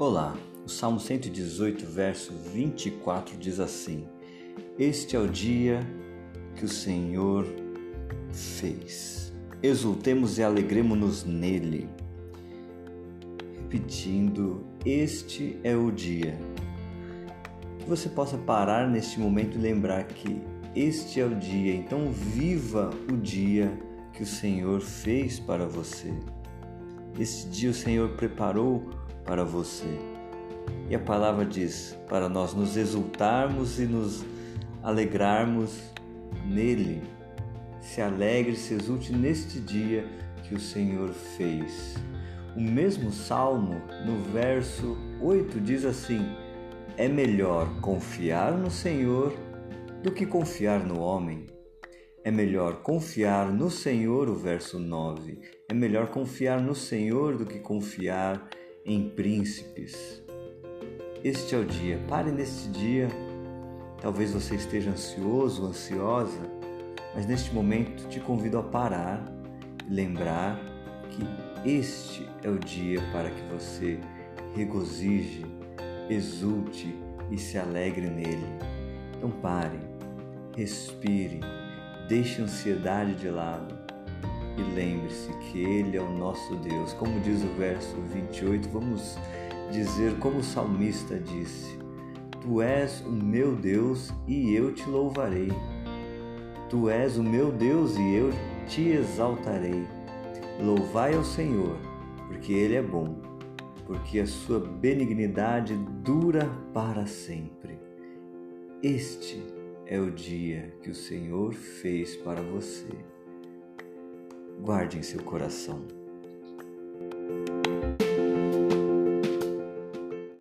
Olá, o Salmo 118, verso 24 diz assim: Este é o dia que o Senhor fez. Exultemos e alegremos-nos nele. Repetindo, este é o dia. Que você possa parar neste momento e lembrar que este é o dia, então viva o dia que o Senhor fez para você. Este dia o Senhor preparou para você. E a palavra diz para nós nos exultarmos e nos alegrarmos nele. Se alegre, se exulte neste dia que o Senhor fez. O mesmo salmo, no verso 8, diz assim: É melhor confiar no Senhor do que confiar no homem. É melhor confiar no Senhor, o verso 9. É melhor confiar no Senhor do que confiar em príncipes. Este é o dia. Pare neste dia. Talvez você esteja ansioso, ansiosa, mas neste momento te convido a parar e lembrar que este é o dia para que você regozije, exulte e se alegre nele. Então pare, respire, deixe a ansiedade de lado e lembre-se que Ele é o nosso Deus. Como diz o verso 28, vamos dizer como o salmista disse: Tu és o meu Deus e eu te louvarei. Tu és o meu Deus e eu te exaltarei. Louvai ao Senhor, porque Ele é bom, porque a sua benignidade dura para sempre. Este é o dia que o Senhor fez para você guarde em seu coração.